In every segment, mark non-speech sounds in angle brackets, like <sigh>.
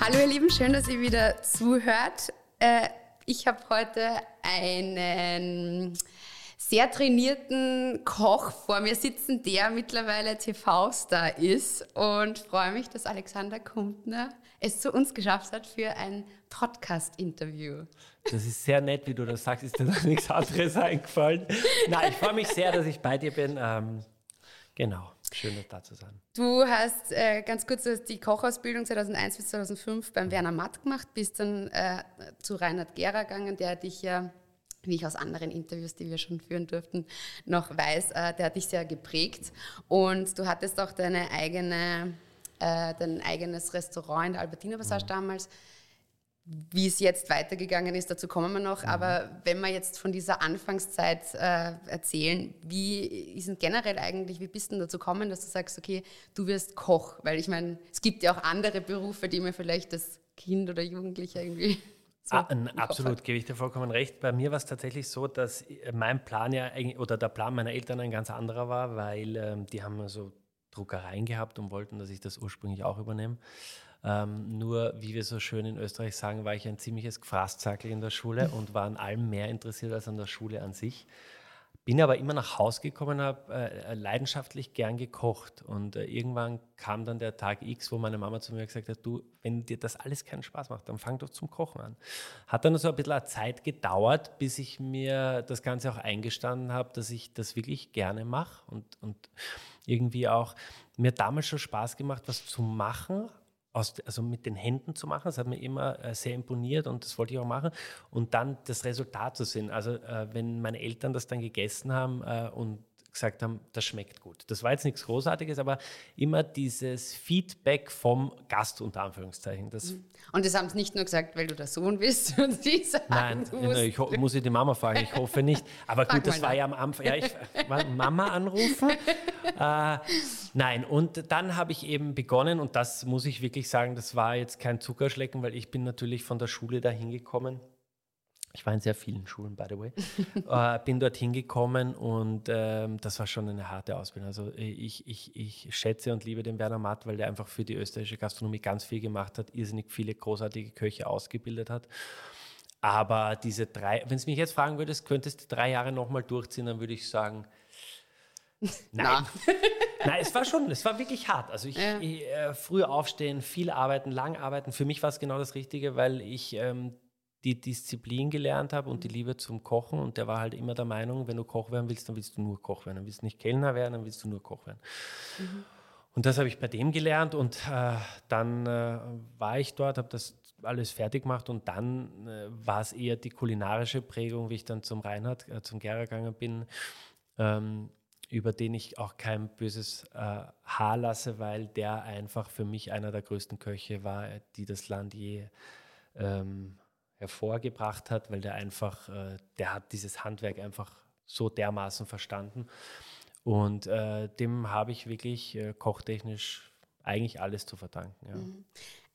Hallo ihr Lieben, schön, dass ihr wieder zuhört. Äh, ich habe heute einen sehr trainierten Koch vor mir sitzen, der mittlerweile TV-Star ist und freue mich, dass Alexander Kumpner es zu uns geschafft hat für ein Podcast-Interview. Das ist sehr nett, wie du das sagst. Ist dir da nichts anderes eingefallen? Nein, ich freue mich sehr, dass ich bei dir bin. Ähm, genau. Schön, da zu sein. Du hast äh, ganz kurz die Kochausbildung 2001 bis 2005 beim Werner Matt gemacht, bist dann äh, zu Reinhard Gera gegangen, der dich ja, wie ich aus anderen Interviews, die wir schon führen durften, noch weiß, äh, der hat dich sehr geprägt. Und du hattest auch deine eigene, äh, dein eigenes Restaurant in der Albertina Passage mhm. damals wie es jetzt weitergegangen ist, dazu kommen wir noch. Mhm. Aber wenn wir jetzt von dieser Anfangszeit äh, erzählen, wie ist denn generell eigentlich, wie bist du dazu gekommen, dass du sagst, okay, du wirst Koch? Weil ich meine, es gibt ja auch andere Berufe, die mir vielleicht das Kind oder Jugendliche irgendwie. So ah, absolut, gebe ich dir vollkommen recht. Bei mir war es tatsächlich so, dass mein Plan ja oder der Plan meiner Eltern ein ganz anderer war, weil ähm, die haben so Druckereien gehabt und wollten, dass ich das ursprünglich auch übernehme. Ähm, nur, wie wir so schön in Österreich sagen, war ich ein ziemliches Gefraßzackel in der Schule <laughs> und war an allem mehr interessiert als an der Schule an sich. Bin aber immer nach Hause gekommen, habe äh, leidenschaftlich gern gekocht. Und äh, irgendwann kam dann der Tag X, wo meine Mama zu mir gesagt hat: Du, wenn dir das alles keinen Spaß macht, dann fang doch zum Kochen an. Hat dann so ein bisschen Zeit gedauert, bis ich mir das Ganze auch eingestanden habe, dass ich das wirklich gerne mache und, und irgendwie auch mir damals schon Spaß gemacht, was zu machen, aus, also mit den Händen zu machen. Das hat mir immer äh, sehr imponiert und das wollte ich auch machen. Und dann das Resultat zu sehen. Also äh, wenn meine Eltern das dann gegessen haben äh, und gesagt haben, das schmeckt gut. Das war jetzt nichts Großartiges, aber immer dieses Feedback vom Gast unter Anführungszeichen. Das mhm. und das haben sie nicht nur gesagt, weil du der Sohn bist <laughs> und sie sagen, Nein, nein ich muss ich die Mama fragen, ich hoffe nicht. Aber gut, das war ja am Anfang, ja, ich Mama anrufen. <laughs> äh, nein, und dann habe ich eben begonnen und das muss ich wirklich sagen, das war jetzt kein Zuckerschlecken, weil ich bin natürlich von der Schule dahin gekommen ich war in sehr vielen Schulen, by the way. <laughs> äh, bin dort hingekommen und ähm, das war schon eine harte Ausbildung. Also ich, ich, ich schätze und liebe den Werner Matt, weil der einfach für die österreichische Gastronomie ganz viel gemacht hat, irrsinnig viele großartige Köche ausgebildet hat. Aber diese drei, wenn es mich jetzt fragen würdest, könntest du drei Jahre nochmal durchziehen, dann würde ich sagen, <laughs> Nein. <laughs> Nein, es war schon, es war wirklich hart. Also ich, ja. ich äh, früh aufstehen, viel arbeiten, lang arbeiten. Für mich war es genau das Richtige, weil ich ähm, die Disziplin gelernt habe und die Liebe zum Kochen. Und der war halt immer der Meinung, wenn du Koch werden willst, dann willst du nur Koch werden. Dann willst du nicht Kellner werden, dann willst du nur Koch werden. Mhm. Und das habe ich bei dem gelernt und äh, dann äh, war ich dort, habe das alles fertig gemacht und dann äh, war es eher die kulinarische Prägung, wie ich dann zum Reinhard, äh, zum Gera gegangen bin, ähm, über den ich auch kein böses äh, Haar lasse, weil der einfach für mich einer der größten Köche war, die das Land je ähm, hervorgebracht hat, weil der einfach, äh, der hat dieses Handwerk einfach so dermaßen verstanden. Und äh, dem habe ich wirklich äh, kochtechnisch eigentlich alles zu verdanken. Ja.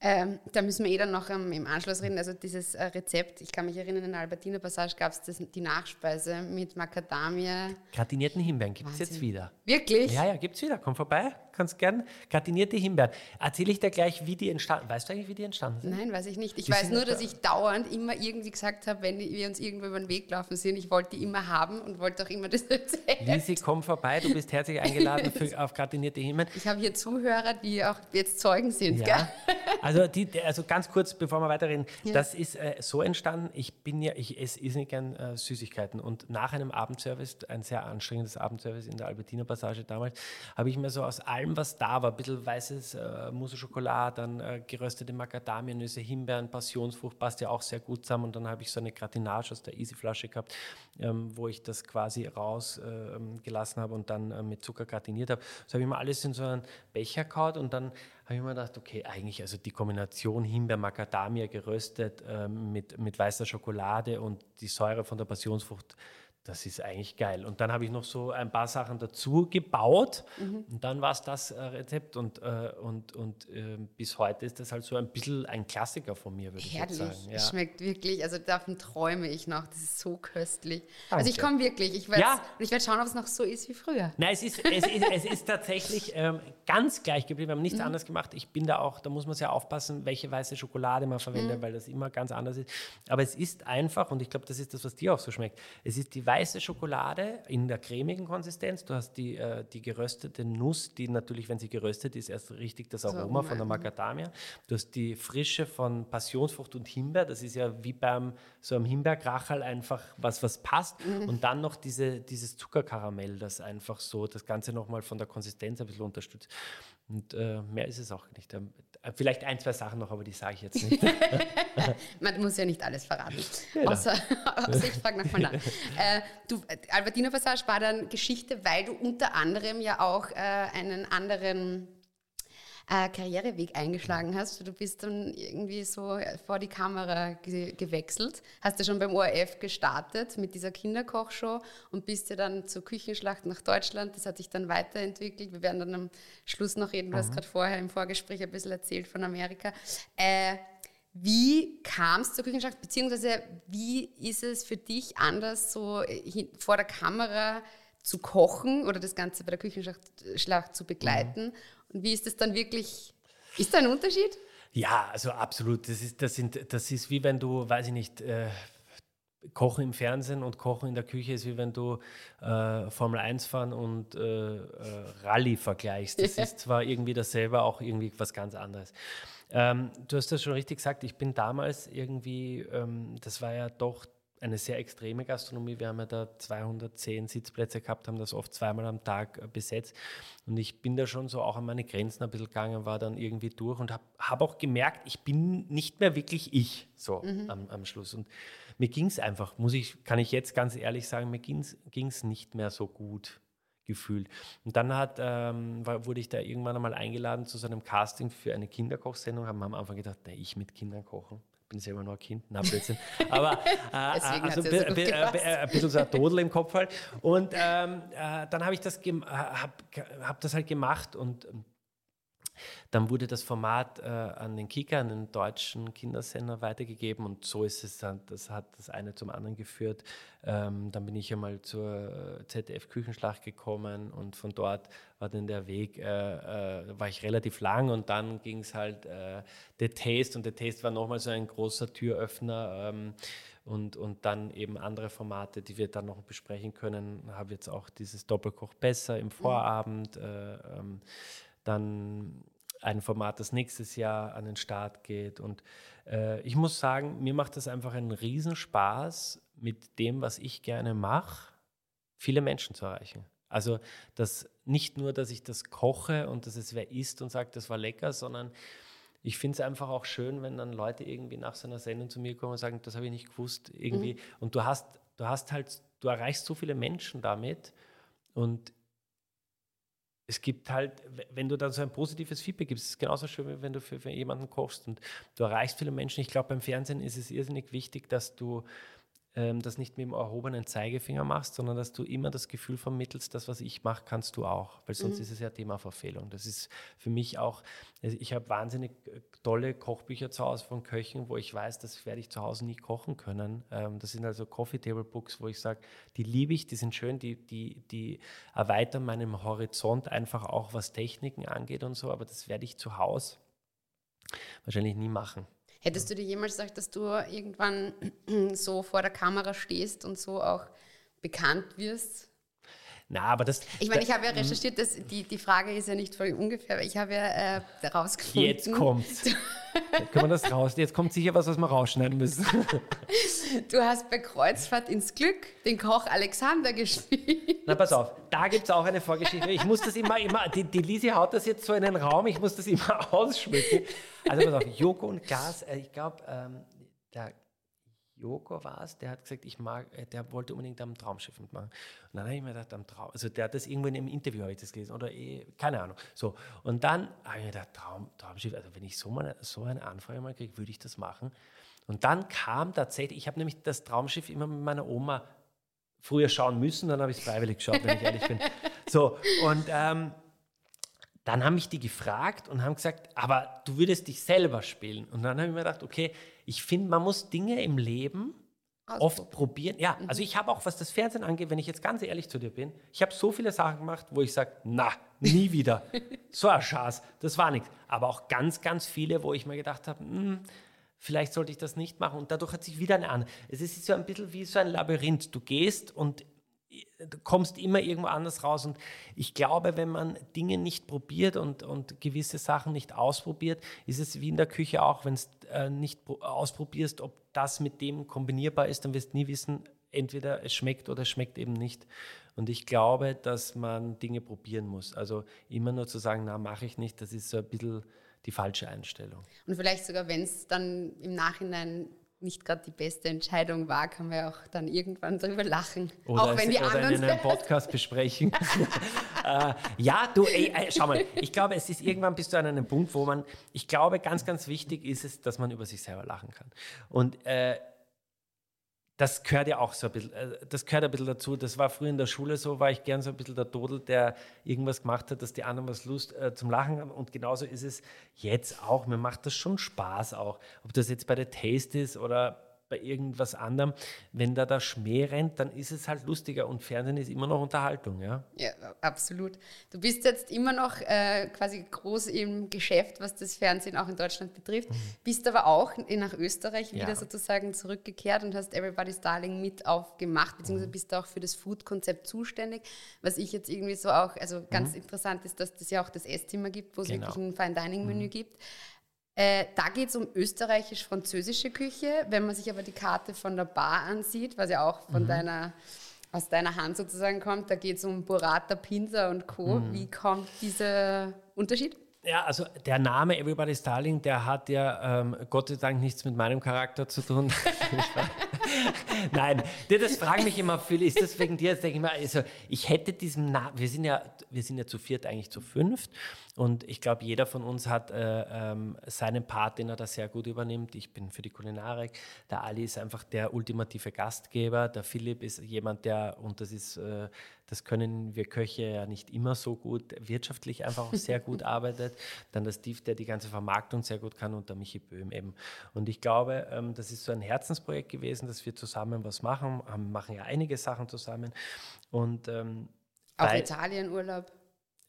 Ähm, da müssen wir eh dann noch ähm, im Anschluss reden. Also dieses äh, Rezept, ich kann mich erinnern, in der Albertiner Passage gab es die Nachspeise mit Macadamia. Gratinierten Himbeeren gibt es jetzt wieder. Wirklich? Ja, ja, gibt es wieder. Komm vorbei, kannst gern. Gratinierte Himbeeren. Erzähle ich dir gleich, wie die entstanden Weißt du eigentlich, wie die entstanden sind? Nein, weiß ich nicht. Ich die weiß nur, dass ich dauernd immer irgendwie gesagt habe, wenn wir uns irgendwo über den Weg laufen sind, ich wollte die immer haben und wollte auch immer das <laughs> Rezept. Lisi, komm vorbei, du bist herzlich eingeladen für, <laughs> auf gratinierte Himbeeren. Ich habe hier Zuhörer, die auch jetzt Zeugen sind. Ja. Gell? Also, die, also ganz kurz, bevor wir weiterreden, ja. das ist äh, so entstanden, ich bin ja, ich esse irrsinnig gern äh, Süßigkeiten und nach einem Abendservice, ein sehr anstrengendes Abendservice in der Albertiner Passage damals, habe ich mir so aus allem, was da war, ein bisschen weißes äh, Mousse Schokolade, dann äh, geröstete Macadamianüsse, Himbeeren, Passionsfrucht, passt ja auch sehr gut zusammen und dann habe ich so eine Gratinage aus der Easy-Flasche gehabt, ähm, wo ich das quasi rausgelassen ähm, habe und dann äh, mit Zucker gratiniert habe. Das habe ich mir alles in so einen Becher kaut und dann habe ich mir gedacht, okay, eigentlich, also die Kombination Himbeer-Macadamia geröstet ähm, mit, mit weißer Schokolade und die Säure von der Passionsfrucht, das ist eigentlich geil. Und dann habe ich noch so ein paar Sachen dazu gebaut mhm. und dann war es das äh, Rezept und, äh, und, und äh, bis heute ist das halt so ein bisschen ein Klassiker von mir, würde ich jetzt sagen. Ja. Schmeckt wirklich, also davon träume ich noch, das ist so köstlich. Danke. Also ich komme wirklich, ich werde ja. werd schauen, ob es noch so ist wie früher. Nein, es ist, es ist, es ist tatsächlich ähm, ganz gleich geblieben, wir haben nichts mhm. anderes gemacht. Ich bin da auch, da muss man sehr aufpassen, welche weiße Schokolade man verwendet, mhm. weil das immer ganz anders ist. Aber es ist einfach und ich glaube, das ist das, was dir auch so schmeckt. Es ist die weiße Schokolade in der cremigen Konsistenz. Du hast die, äh, die geröstete Nuss, die natürlich, wenn sie geröstet ist, erst richtig das Aroma so, von der Macadamia. Du hast die Frische von Passionsfrucht und Himbeer. Das ist ja wie beim so einem Himbeerkrachel einfach was, was passt. Mhm. Und dann noch diese, dieses Zuckerkaramell, das einfach so das Ganze nochmal von der Konsistenz ein bisschen unterstützt. Und äh, mehr ist es auch nicht. Ähm, vielleicht ein, zwei Sachen noch, aber die sage ich jetzt nicht. <laughs> <laughs> Man muss ja nicht alles verraten. Genau. Außer, <laughs> außer ich frage nochmal nach. Äh, du, Albertina Passage war dann Geschichte, weil du unter anderem ja auch äh, einen anderen äh, Karriereweg eingeschlagen hast. Du bist dann irgendwie so vor die Kamera ge gewechselt. Hast du schon beim ORF gestartet mit dieser Kinderkochshow und bist ja dann zur Küchenschlacht nach Deutschland. Das hat sich dann weiterentwickelt. Wir werden dann am Schluss noch reden. Du mhm. hast gerade vorher im Vorgespräch ein bisschen erzählt von Amerika. Äh, wie kam es zur Küchenschlacht, beziehungsweise wie ist es für dich anders, so vor der Kamera zu kochen oder das Ganze bei der Küchenschlacht zu begleiten? Mhm. Und wie ist das dann wirklich? Ist da ein Unterschied? Ja, also absolut. Das ist, das sind, das ist wie wenn du, weiß ich nicht, äh, Kochen im Fernsehen und Kochen in der Küche ist wie wenn du äh, Formel 1 fahren und äh, äh, Rallye vergleichst. Das ja. <laughs> ist zwar irgendwie dasselbe, auch irgendwie was ganz anderes. Ähm, du hast das schon richtig gesagt, ich bin damals irgendwie, ähm, das war ja doch eine sehr extreme Gastronomie. Wir haben ja da 210 Sitzplätze gehabt, haben das oft zweimal am Tag äh, besetzt. Und ich bin da schon so auch an meine Grenzen ein bisschen gegangen, war dann irgendwie durch und habe hab auch gemerkt, ich bin nicht mehr wirklich ich so mhm. am, am Schluss. Und mir ging es einfach, muss ich, kann ich jetzt ganz ehrlich sagen, mir ging es nicht mehr so gut gefühlt. Und dann hat, ähm, war, wurde ich da irgendwann einmal eingeladen zu so einem Casting für eine Kinderkochsendung, haben wir am Anfang gedacht, nee, ich mit Kindern kochen bin selber noch ein Kind, na Blödsinn. Aber <laughs> äh, also, so ein bisschen so ein Todel im Kopf halt. Und ähm, äh, dann habe ich das, hab, hab das halt gemacht und dann wurde das Format äh, an den Kika, an den deutschen Kindersender weitergegeben und so ist es dann, das hat das eine zum anderen geführt. Ähm, dann bin ich einmal zur äh, ZDF-Küchenschlacht gekommen und von dort war dann der Weg, äh, äh, war ich relativ lang und dann ging es halt äh, The Taste und The Taste war nochmal so ein großer Türöffner. Ähm, und, und dann eben andere Formate, die wir dann noch besprechen können. Habe jetzt auch dieses Doppelkoch besser im mhm. Vorabend. Äh, ähm, dann ein Format, das nächstes Jahr an den Start geht. Und äh, ich muss sagen, mir macht das einfach einen Riesenspaß, mit dem, was ich gerne mache, viele Menschen zu erreichen. Also das nicht nur, dass ich das koche und dass es wer isst und sagt, das war lecker, sondern ich finde es einfach auch schön, wenn dann Leute irgendwie nach so einer Sendung zu mir kommen und sagen, das habe ich nicht gewusst irgendwie. Mhm. Und du hast, du hast halt, du erreichst so viele Menschen damit und es gibt halt, wenn du dann so ein positives Feedback gibst, ist es genauso schön, wie wenn du für, für jemanden kochst und du erreichst viele Menschen. Ich glaube, beim Fernsehen ist es irrsinnig wichtig, dass du ähm, das nicht mit dem erhobenen Zeigefinger machst, sondern dass du immer das Gefühl vermittelst, das, was ich mache, kannst du auch. Weil sonst mhm. ist es ja Themaverfehlung. Das ist für mich auch, also ich habe wahnsinnig äh, tolle Kochbücher zu Hause von Köchen, wo ich weiß, das werde ich zu Hause nie kochen können. Ähm, das sind also Coffee Table Books, wo ich sage, die liebe ich, die sind schön, die, die, die erweitern meinen Horizont einfach auch, was Techniken angeht und so, aber das werde ich zu Hause wahrscheinlich nie machen. Hättest du dir jemals gesagt, dass du irgendwann <clears throat> so vor der Kamera stehst und so auch bekannt wirst? Na, aber das. Ich meine, ich habe ja mhm. recherchiert, dass die, die Frage ist ja nicht voll ungefähr, aber ich habe ja äh, herausgefunden. Jetzt kommt's. <laughs> Können wir das raus? Jetzt kommt sicher was, was wir rausschneiden müssen. <laughs> Du hast bei Kreuzfahrt ins Glück den Koch Alexander gespielt. Na, pass auf, da gibt es auch eine Vorgeschichte. Ich muss das immer, immer, die, die Lisi haut das jetzt so in den Raum, ich muss das immer <laughs> ausschmücken. Also pass auf, Joko und Glas, äh, ich glaube, ähm, der Joko war es, der hat gesagt, ich mag, äh, der wollte unbedingt am Traumschiff mitmachen. Und dann habe ich mir gedacht, am Traum, also der hat das irgendwo in einem Interview, habe ich das gelesen, oder eh, keine Ahnung. So. Und dann habe ich mir gedacht, Traum, Traumschiff, also wenn ich so, mal, so eine Anfrage mal kriege, würde ich das machen. Und dann kam tatsächlich, ich habe nämlich das Traumschiff immer mit meiner Oma früher schauen müssen, dann habe ich es freiwillig geschaut, wenn ich ehrlich bin. <laughs> So, und ähm, dann haben mich die gefragt und haben gesagt, aber du würdest dich selber spielen. Und dann habe ich mir gedacht, okay, ich finde, man muss Dinge im Leben oft probieren. Ja, mhm. also ich habe auch, was das Fernsehen angeht, wenn ich jetzt ganz ehrlich zu dir bin, ich habe so viele Sachen gemacht, wo ich sage, na, nie wieder. <laughs> so ein Schatz, das war nichts. Aber auch ganz, ganz viele, wo ich mir gedacht habe, hm, vielleicht sollte ich das nicht machen. Und dadurch hat sich wieder eine an. Es ist so ein bisschen wie so ein Labyrinth. Du gehst und du kommst immer irgendwo anders raus. Und ich glaube, wenn man Dinge nicht probiert und, und gewisse Sachen nicht ausprobiert, ist es wie in der Küche auch, wenn du äh, nicht ausprobierst, ob das mit dem kombinierbar ist, dann wirst du nie wissen, entweder es schmeckt oder es schmeckt eben nicht. Und ich glaube, dass man Dinge probieren muss. Also immer nur zu sagen, na, mache ich nicht, das ist so ein bisschen die falsche Einstellung. Und vielleicht sogar, wenn es dann im Nachhinein nicht gerade die beste Entscheidung war, kann man ja auch dann irgendwann darüber lachen. Oder, auch wenn die oder anderen in einem Podcast besprechen. <laughs> <laughs> äh, ja, du, ey, ey, schau mal, ich glaube, es ist irgendwann bist du an einem Punkt, wo man, ich glaube, ganz, ganz wichtig ist es, dass man über sich selber lachen kann. Und äh, das gehört ja auch so ein bisschen, äh, das gehört ein bisschen dazu. Das war früher in der Schule so, war ich gern so ein bisschen der Dodel, der irgendwas gemacht hat, dass die anderen was Lust äh, zum Lachen haben. Und genauso ist es jetzt auch. Mir macht das schon Spaß auch. Ob das jetzt bei der Taste ist oder bei irgendwas anderem. Wenn da der Schmäh rennt, dann ist es halt lustiger und Fernsehen ist immer noch Unterhaltung. Ja, ja absolut. Du bist jetzt immer noch äh, quasi groß im Geschäft, was das Fernsehen auch in Deutschland betrifft, mhm. bist aber auch nach Österreich wieder ja. sozusagen zurückgekehrt und hast Everybody's Darling mit aufgemacht, beziehungsweise mhm. bist auch für das Food-Konzept zuständig, was ich jetzt irgendwie so auch, also ganz mhm. interessant ist, dass das ja auch das Esszimmer gibt, wo es genau. wirklich ein Fine-Dining-Menü mhm. gibt. Äh, da geht es um österreichisch-französische Küche. Wenn man sich aber die Karte von der Bar ansieht, was ja auch von mhm. deiner, aus deiner Hand sozusagen kommt, da geht es um Burrata, Pinsa und Co. Mhm. Wie kommt dieser Unterschied? Ja, also der Name Everybody's Darling, der hat ja ähm, Gott sei Dank nichts mit meinem Charakter zu tun. <laughs> <laughs> Nein, das fragen mich immer viele, ist das wegen dir? Jetzt denke ich mal, also ich hätte diesen Namen, wir sind ja, wir sind ja zu viert, eigentlich zu fünft und ich glaube, jeder von uns hat äh, ähm, seinen Part, den er da sehr gut übernimmt. Ich bin für die Kulinarik. Der Ali ist einfach der ultimative Gastgeber. Der Philipp ist jemand, der, und das ist, äh, das können wir Köche ja nicht immer so gut, wirtschaftlich einfach auch sehr gut <laughs> arbeitet. Dann der Steve, der die ganze Vermarktung sehr gut kann und der Michi Böhm eben. Und ich glaube, ähm, das ist so ein Herzensprojekt gewesen, dass wir zusammen was machen. Machen ja einige Sachen zusammen. Und ähm, auch Italienurlaub.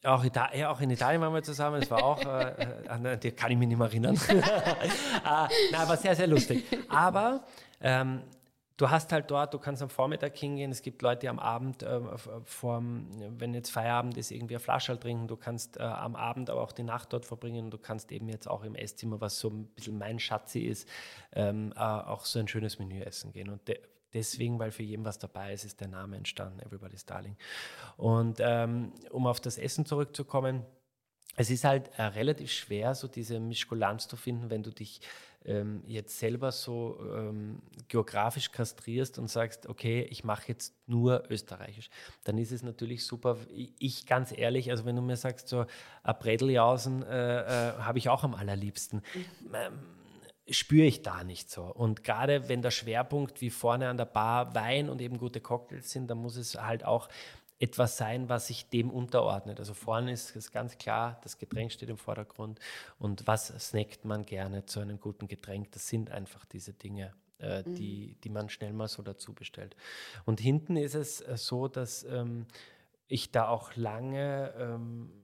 Auch, Ita ja, auch in Italien waren wir zusammen. Es war auch, äh, äh an die kann ich mich nicht mehr erinnern. äh, <laughs> na, war sehr, sehr lustig. Aber ähm, du hast halt dort, du kannst am Vormittag hingehen. Es gibt Leute, die am Abend, äh, vorm, wenn jetzt Feierabend ist, irgendwie eine Flasche halt trinken. Du kannst äh, am Abend aber auch die Nacht dort verbringen. Du kannst eben jetzt auch im Esszimmer, was so ein bisschen mein Schatzi ist, ähm, äh, auch so ein schönes Menü essen gehen. Und deswegen, weil für jeden was dabei ist, ist der Name entstanden, Everybody's Darling. Und ähm, um auf das Essen zurückzukommen, es ist halt äh, relativ schwer, so diese Mischkulanz zu finden, wenn du dich ähm, jetzt selber so ähm, geografisch kastrierst und sagst, okay, ich mache jetzt nur österreichisch. Dann ist es natürlich super. Ich ganz ehrlich, also wenn du mir sagst, so ein Bredeljausen äh, äh, habe ich auch am allerliebsten. Mhm. Ähm, spüre ich da nicht so. Und gerade wenn der Schwerpunkt wie vorne an der Bar Wein und eben gute Cocktails sind, dann muss es halt auch etwas sein, was sich dem unterordnet. Also vorne ist es ganz klar, das Getränk steht im Vordergrund und was snackt man gerne zu einem guten Getränk, das sind einfach diese Dinge. Äh, mhm. die, die man schnell mal so dazu bestellt. Und hinten ist es äh, so, dass ähm, ich da auch lange ähm,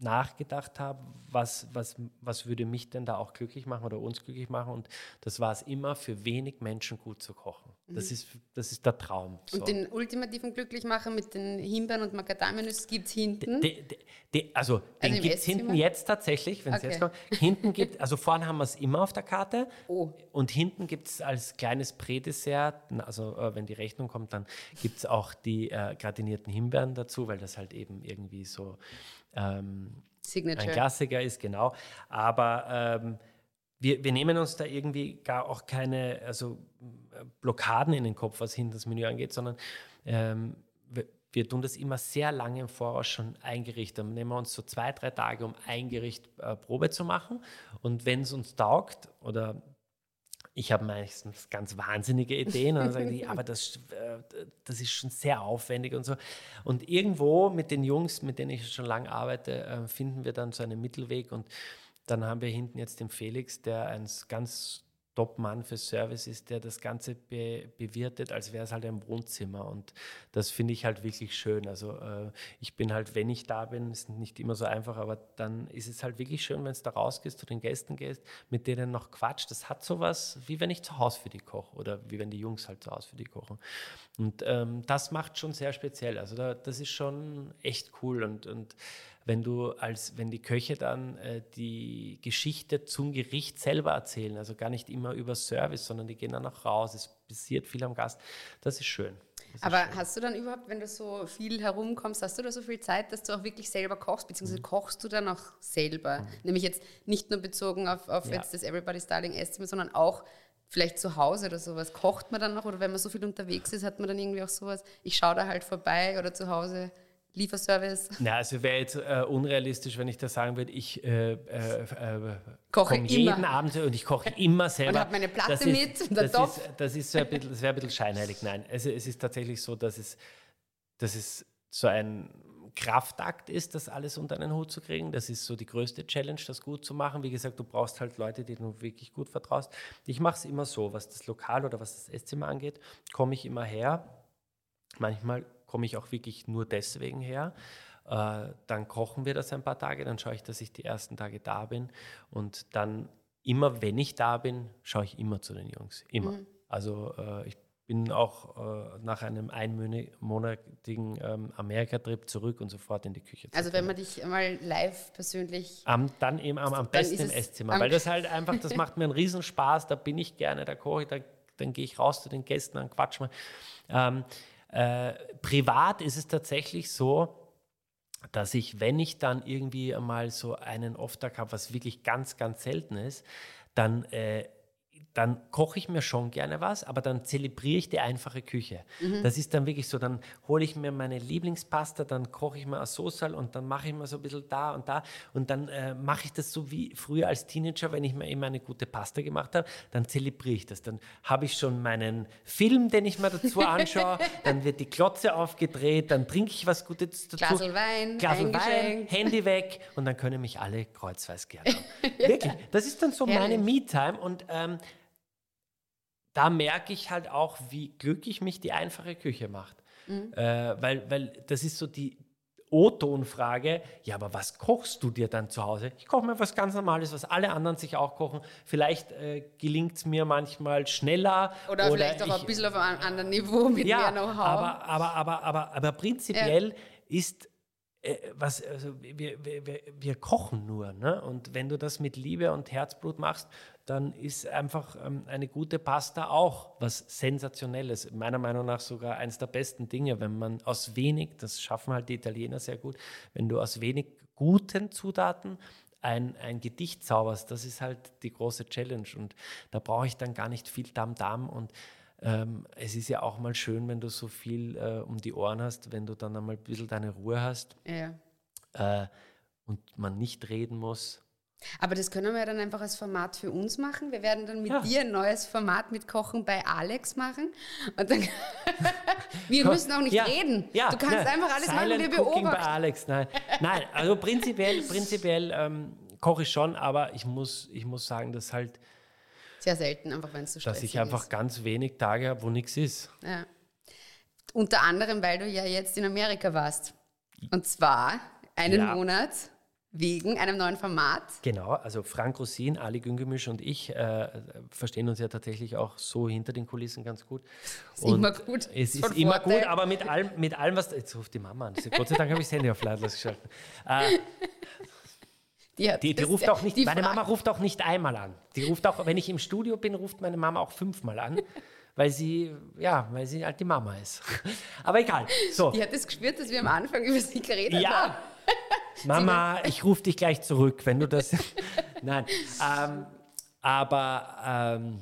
nachgedacht habe, was, was, was würde mich denn da auch glücklich machen oder uns glücklich machen. Und das war es immer, für wenig Menschen gut zu kochen. Das, mhm. ist, das ist der Traum. So. Und den ultimativen Glücklichmacher mit den Himbeeren und Macadamianüssen gibt es hinten? De, de, de, also, den also gibt es hinten jetzt tatsächlich, wenn es okay. jetzt kommt. Hinten gibt also vorne haben wir es immer auf der Karte. <laughs> Oh. Und hinten gibt es als kleines Prädessert, also äh, wenn die Rechnung kommt, dann gibt es auch die äh, gratinierten Himbeeren dazu, weil das halt eben irgendwie so ähm, ein Klassiker ist, genau. Aber ähm, wir, wir nehmen uns da irgendwie gar auch keine also Blockaden in den Kopf, was hin das Menü angeht, sondern ähm, wir, wir, tun das immer sehr lange im Voraus schon eingerichtet. Dann nehmen wir uns so zwei, drei Tage, um ein Gericht äh, Probe zu machen. Und wenn es uns taugt oder ich habe meistens ganz wahnsinnige Ideen und dann sagen die, <laughs> aber das, äh, das ist schon sehr aufwendig und so. Und irgendwo mit den Jungs, mit denen ich schon lange arbeite, äh, finden wir dann so einen Mittelweg und dann haben wir hinten jetzt den Felix, der ein ganz Top-Mann für Service ist, der das Ganze be bewirtet, als wäre es halt ein Wohnzimmer. Und das finde ich halt wirklich schön. Also äh, ich bin halt, wenn ich da bin, ist nicht immer so einfach, aber dann ist es halt wirklich schön, wenn es da rausgehst, zu den Gästen gehst, mit denen noch quatscht. Das hat sowas, wie wenn ich zu Hause für die koche oder wie wenn die Jungs halt zu Hause für die kochen. Und ähm, das macht schon sehr speziell. Also da, das ist schon echt cool und, und wenn du als, wenn die Köche dann äh, die Geschichte zum Gericht selber erzählen, also gar nicht immer über Service, sondern die gehen dann auch raus, es passiert viel am Gast, das ist schön. Das Aber ist schön. hast du dann überhaupt, wenn du so viel herumkommst, hast du da so viel Zeit, dass du auch wirklich selber kochst, beziehungsweise mhm. kochst du dann auch selber? Mhm. Nämlich jetzt nicht nur bezogen auf, auf ja. jetzt das Everybody's Darling Esszimmer, sondern auch vielleicht zu Hause oder sowas. Kocht man dann noch oder wenn man so viel unterwegs ist, hat man dann irgendwie auch sowas, ich schaue da halt vorbei oder zu Hause Lieferservice? Na, also wäre jetzt äh, unrealistisch, wenn ich da sagen würde, ich äh, äh, äh koche jeden Abend und ich koche <laughs> immer selber. Und habe meine Platte das mit. Ist, das, ist, das ist so ein bisschen, das wäre ein bisschen scheinheilig. Nein, also es ist tatsächlich so, dass es, dass es so ein Kraftakt ist, das alles unter einen Hut zu kriegen. Das ist so die größte Challenge, das gut zu machen. Wie gesagt, du brauchst halt Leute, die du wirklich gut vertraust. Ich mache es immer so, was das Lokal oder was das Esszimmer angeht, komme ich immer her. Manchmal komme ich auch wirklich nur deswegen her. Äh, dann kochen wir das ein paar Tage, dann schaue ich, dass ich die ersten Tage da bin und dann immer, wenn ich da bin, schaue ich immer zu den Jungs. Immer. Mhm. Also äh, ich bin auch äh, nach einem einmonatigen ähm, Amerika-Trip zurück und sofort in die Küche. Also wenn man dich mal live persönlich... Am, dann eben am, am besten im Esszimmer, weil das halt einfach, das macht mir einen Riesenspaß, da bin ich gerne, da koche ich, da, dann gehe ich raus zu den Gästen, dann quatsch mal. Ähm, äh, privat ist es tatsächlich so, dass ich, wenn ich dann irgendwie einmal so einen Off-Tag habe, was wirklich ganz, ganz selten ist, dann äh, dann koche ich mir schon gerne was, aber dann zelebriere ich die einfache Küche. Mhm. Das ist dann wirklich so, dann hole ich mir meine Lieblingspasta, dann koche ich mir eine Soße und dann mache ich mir so ein bisschen da und da und dann äh, mache ich das so wie früher als Teenager, wenn ich mir immer eine gute Pasta gemacht habe, dann zelebriere ich das. Dann habe ich schon meinen Film, den ich mir dazu anschaue, <laughs> dann wird die Klotze aufgedreht, dann trinke ich was Gutes dazu. Glas Wein, Glas Wein, Handy weg und dann können mich alle kreuzweis gerne haben. <laughs> Wirklich, das ist dann so meine Me-Time und ähm, da merke ich halt auch, wie glücklich mich die einfache Küche macht. Mhm. Äh, weil, weil das ist so die O-Ton-Frage, ja, aber was kochst du dir dann zu Hause? Ich koche mir was ganz Normales, was alle anderen sich auch kochen. Vielleicht äh, gelingt es mir manchmal schneller. Oder, oder vielleicht auch ich, ein bisschen auf einem anderen Niveau mit ja, mehr Know-how. Aber, aber, aber, aber, aber prinzipiell ja. ist was, also wir, wir, wir, kochen nur. Ne? Und wenn du das mit Liebe und Herzblut machst, dann ist einfach ähm, eine gute Pasta auch was Sensationelles. Meiner Meinung nach sogar eines der besten Dinge, wenn man aus wenig, das schaffen halt die Italiener sehr gut, wenn du aus wenig guten Zutaten ein, ein Gedicht zauberst, das ist halt die große Challenge. Und da brauche ich dann gar nicht viel Damm-Damm und ähm, es ist ja auch mal schön, wenn du so viel äh, um die Ohren hast, wenn du dann einmal ein bisschen deine Ruhe hast ja. äh, und man nicht reden muss. Aber das können wir dann einfach als Format für uns machen. Wir werden dann mit ja. dir ein neues Format mit Kochen bei Alex machen. Und dann <laughs> wir müssen auch nicht ja, reden. Ja, du kannst einfach alles Silent machen, wir beobachten. bei Alex, nein. nein, also prinzipiell, prinzipiell ähm, koche ich schon, aber ich muss, ich muss sagen, dass halt sehr selten, einfach wenn es so Dass ich einfach ist. ganz wenig Tage habe, wo nichts ist. Ja. Unter anderem, weil du ja jetzt in Amerika warst. Und zwar einen ja. Monat wegen einem neuen Format. Genau, also Frank Rosin, Ali Güngemisch und ich äh, verstehen uns ja tatsächlich auch so hinter den Kulissen ganz gut. Ist und immer gut. Es ist immer Vorteil. gut, aber mit allem, mit allem, was. Jetzt ruft die Mama an. Gott sei Dank habe ich das Handy auf lautlos geschaltet. Äh, die, die, die ruft auch nicht, meine Mama ruft auch nicht einmal an. Die ruft auch, wenn ich im Studio bin, ruft meine Mama auch fünfmal an, weil sie, ja, weil sie halt die Mama ist. <laughs> Aber egal. So. Die hat es gespürt, dass wir am Anfang über sie geredet ja. haben. <laughs> Mama, ich rufe dich gleich zurück, wenn du das. <laughs> Nein. Ähm, aber ähm,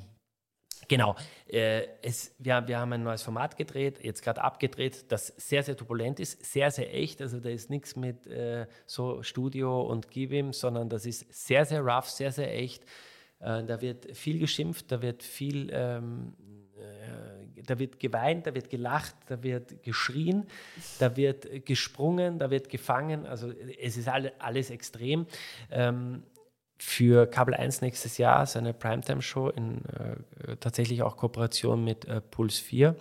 genau, äh, es, wir, wir haben ein neues Format gedreht, jetzt gerade abgedreht, das sehr, sehr turbulent ist, sehr, sehr echt. Also da ist nichts mit äh, so Studio und Gib ihm, sondern das ist sehr, sehr rough, sehr, sehr echt. Äh, da wird viel geschimpft, da wird viel ähm, äh, da wird geweint, da wird gelacht, da wird geschrien, da wird gesprungen, da wird gefangen. Also es ist alle, alles extrem. Ähm, für Kabel 1 nächstes Jahr seine Primetime-Show in äh, tatsächlich auch Kooperation mit äh, Puls 4.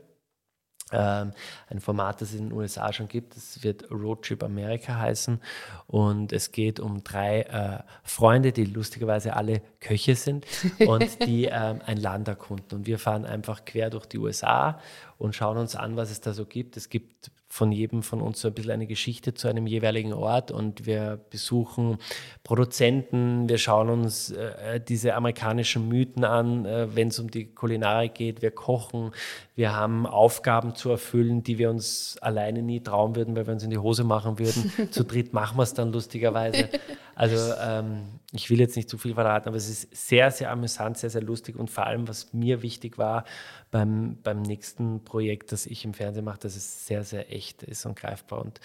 Ähm, ein Format, das es in den USA schon gibt. Das wird Roadtrip Amerika heißen. Und es geht um drei äh, Freunde, die lustigerweise alle Köche sind <laughs> und die ähm, ein Land erkunden. Und wir fahren einfach quer durch die USA und schauen uns an, was es da so gibt. Es gibt von jedem von uns so ein bisschen eine Geschichte zu einem jeweiligen Ort und wir besuchen Produzenten, wir schauen uns äh, diese amerikanischen Mythen an, äh, wenn es um die Kulinarik geht, wir kochen, wir haben Aufgaben zu erfüllen, die wir uns alleine nie trauen würden, weil wir uns in die Hose machen würden. <laughs> zu dritt machen wir es dann lustigerweise. Also ähm, ich will jetzt nicht zu viel verraten, aber es ist sehr, sehr amüsant, sehr, sehr lustig und vor allem, was mir wichtig war beim, beim nächsten Projekt, das ich im Fernsehen mache, dass es sehr, sehr echt ist und greifbar und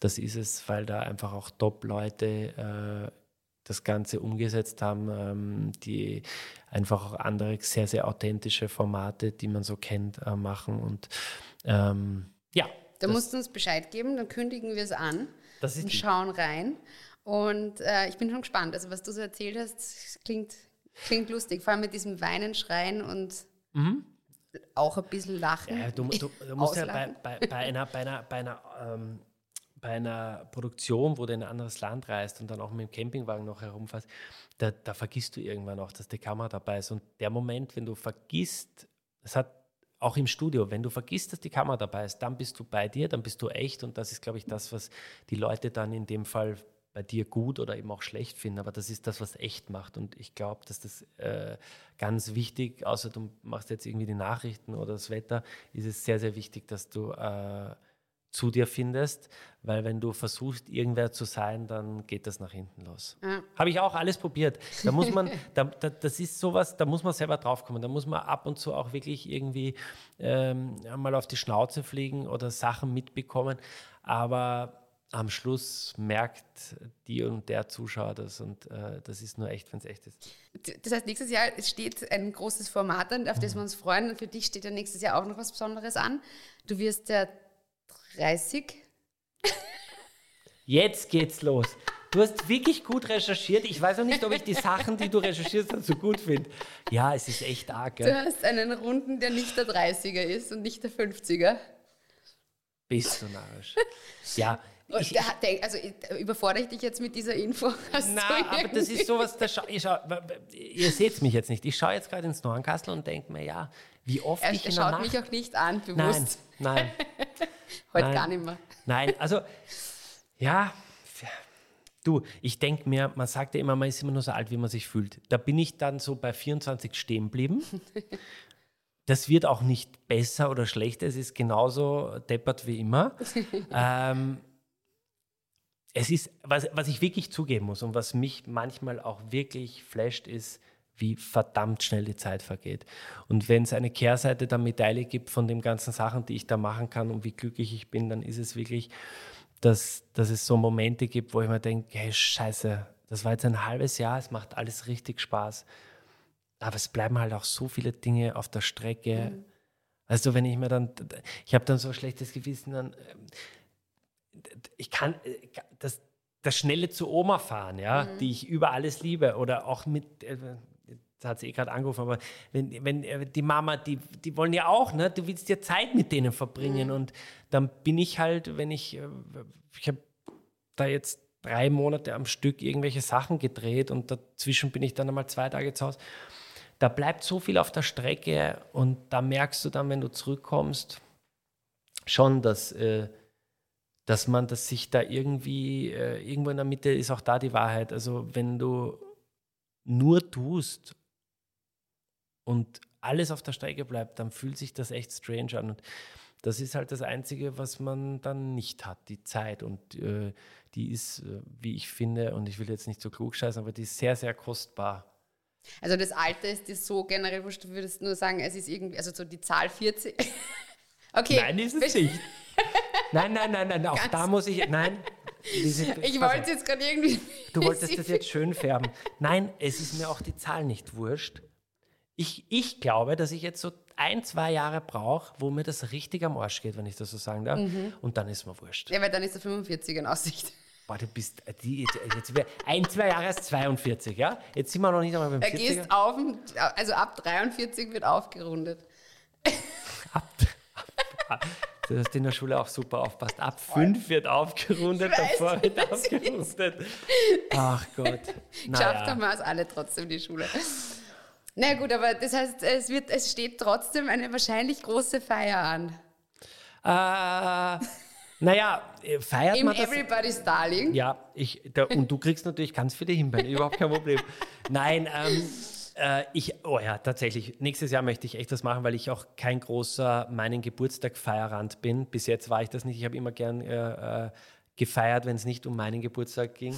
das ist es, weil da einfach auch Top-Leute äh, das Ganze umgesetzt haben, ähm, die einfach auch andere sehr, sehr authentische Formate, die man so kennt, äh, machen und ähm, ja. Da musst du uns Bescheid geben, dann kündigen wir es an und schauen rein. Und äh, ich bin schon gespannt. Also, was du so erzählt hast, klingt, klingt lustig. Vor allem mit diesem Weinen, Schreien und mhm. auch ein bisschen Lachen. Ja, du, du, du musst ja bei, bei, bei, einer, bei einer, bei einer, ähm, bei einer Produktion, wo du in ein anderes Land reist und dann auch mit dem Campingwagen noch herumfährst, da, da vergisst du irgendwann auch, dass die Kamera dabei ist. Und der Moment, wenn du vergisst, es hat auch im Studio, wenn du vergisst, dass die Kamera dabei ist, dann bist du bei dir, dann bist du echt und das ist, glaube ich, das, was die Leute dann in dem Fall bei dir gut oder eben auch schlecht finden, aber das ist das, was echt macht. Und ich glaube, dass das äh, ganz wichtig, außer du machst jetzt irgendwie die Nachrichten oder das Wetter, ist es sehr, sehr wichtig, dass du äh, zu dir findest, weil wenn du versuchst, irgendwer zu sein, dann geht das nach hinten los. Ja. Habe ich auch alles probiert. Da muss man, da, da, das ist sowas, da muss man selber draufkommen. Da muss man ab und zu auch wirklich irgendwie ähm, mal auf die Schnauze fliegen oder Sachen mitbekommen. Aber am Schluss merkt die und der Zuschauer das und äh, das ist nur echt, wenn es echt ist. Das heißt, nächstes Jahr steht ein großes Format an, auf das mhm. wir uns freuen und für dich steht ja nächstes Jahr auch noch was Besonderes an. Du wirst ja 30. Jetzt geht's los. Du hast wirklich gut recherchiert. Ich weiß auch nicht, ob ich die Sachen, die du recherchierst, so gut finde. Ja, es ist echt arg. Gell? Du hast einen Runden, der nicht der 30er ist und nicht der 50er. Bist du narrisch. Ja, ich, denk, also überfordere ich dich jetzt mit dieser Info? <laughs> Nein, aber das ist sowas, da schau, schau, ihr seht mich jetzt nicht. Ich schaue jetzt gerade ins Nornkastel und denke mir, ja, wie oft er, ich in Er schaut Nacht mich auch nicht an, bewusst. Nein, nein. <laughs> <laughs> Heute nein, gar nicht mehr. Nein, also, ja, du, ich denke mir, man sagt ja immer, man ist immer nur so alt, wie man sich fühlt. Da bin ich dann so bei 24 stehen geblieben. <laughs> Das wird auch nicht besser oder schlechter, es ist genauso deppert wie immer. <laughs> ähm, es ist, was, was ich wirklich zugeben muss und was mich manchmal auch wirklich flasht, ist, wie verdammt schnell die Zeit vergeht. Und wenn es eine Kehrseite der Medaille gibt von den ganzen Sachen, die ich da machen kann und wie glücklich ich bin, dann ist es wirklich, dass, dass es so Momente gibt, wo ich mir denke, hey, scheiße, das war jetzt ein halbes Jahr, es macht alles richtig Spaß. Aber es bleiben halt auch so viele Dinge auf der Strecke. Mhm. Also wenn ich mir dann, ich habe dann so ein schlechtes Gewissen, dann ich kann äh, das, das schnelle zu Oma fahren, ja, mhm. die ich über alles liebe oder auch mit, äh, hat sie eh gerade angerufen, aber wenn, wenn äh, die Mama, die, die wollen ja auch, ne, du willst ja Zeit mit denen verbringen mhm. und dann bin ich halt, wenn ich, ich habe da jetzt drei Monate am Stück irgendwelche Sachen gedreht und dazwischen bin ich dann einmal zwei Tage zu Hause. Da bleibt so viel auf der Strecke und da merkst du dann, wenn du zurückkommst, schon, dass äh, dass man das sich da irgendwie, äh, irgendwo in der Mitte ist auch da die Wahrheit. Also wenn du nur tust und alles auf der Strecke bleibt, dann fühlt sich das echt strange an. Und das ist halt das Einzige, was man dann nicht hat, die Zeit. Und äh, die ist, äh, wie ich finde, und ich will jetzt nicht so klug scheißen, aber die ist sehr, sehr kostbar. Also das Alter ist dir so generell wurscht, du würdest nur sagen, es ist irgendwie, also so die Zahl 40. <laughs> okay. Nein, ist es nicht. Nein, nein, nein, nein, auch Ganz da muss ich, nein. Diese, <laughs> ich wollte jetzt gerade irgendwie. Du wolltest <laughs> das jetzt schön färben. Nein, es ist mir auch die Zahl nicht wurscht. Ich, ich glaube, dass ich jetzt so ein, zwei Jahre brauche, wo mir das richtig am Arsch geht, wenn ich das so sagen darf. Mhm. Und dann ist mir wurscht. Ja, weil dann ist der 45 in Aussicht. Boah, du bist, äh, die, jetzt, ein, zwei Jahre ist 42, ja? Jetzt sind wir noch nicht einmal beim 40 Er gehst auf, also ab 43 wird aufgerundet. Ab, ab, du hast in der Schule auch super aufpasst. Ab 5 wird aufgerundet, davor wird aufgerundet. Ach Gott. Naja. Schafft wir es alle trotzdem die Schule. Na gut, aber das heißt, es, wird, es steht trotzdem eine wahrscheinlich große Feier an. Äh, naja, äh, feiert Im man das? Everybody's Darling. Ja, ich, da, und du kriegst natürlich ganz viele Himbeeren, überhaupt kein Problem. Nein, ähm, äh, ich, oh ja, tatsächlich, nächstes Jahr möchte ich echt das machen, weil ich auch kein großer meinen Geburtstag Feierrand bin. Bis jetzt war ich das nicht. Ich habe immer gern äh, äh gefeiert, wenn es nicht um meinen Geburtstag ging.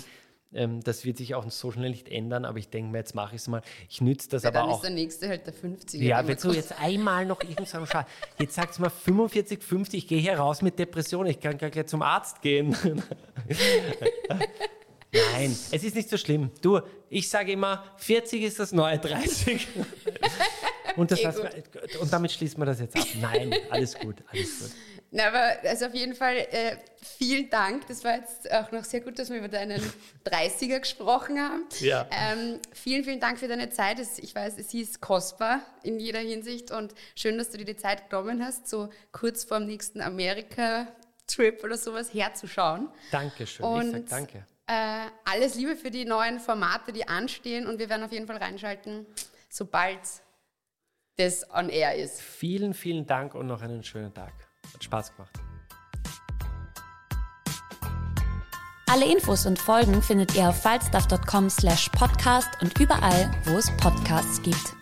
Ähm, das wird sich auch so schnell nicht ändern, aber ich denke mir, jetzt mache ich es mal. Ich nütze das ja, aber dann auch. Dann ist der nächste halt der 50er. Ja, wenn du jetzt einmal noch irgendwann schauen, jetzt sagst du mal 45, 50, ich gehe hier raus mit Depression, ich kann gar gleich zum Arzt gehen. <laughs> Nein, es ist nicht so schlimm. Du, ich sage immer, 40 ist das neue 30. <laughs> und, das heißt, und damit schließt man das jetzt ab. Nein, alles gut, alles gut. Na, aber also auf jeden Fall äh, vielen Dank. Das war jetzt auch noch sehr gut, dass wir über deinen <laughs> 30er gesprochen haben. Ja. Ähm, vielen, vielen Dank für deine Zeit. Ich weiß, sie ist kostbar in jeder Hinsicht und schön, dass du dir die Zeit genommen hast, so kurz vor dem nächsten Amerika-Trip oder sowas herzuschauen. Dankeschön. Und, ich sag danke. Äh, alles Liebe für die neuen Formate, die anstehen und wir werden auf jeden Fall reinschalten, sobald das on air ist. Vielen, vielen Dank und noch einen schönen Tag. Hat Spaß gemacht. Alle Infos und Folgen findet ihr auf falstaff.com slash podcast und überall, wo es Podcasts gibt.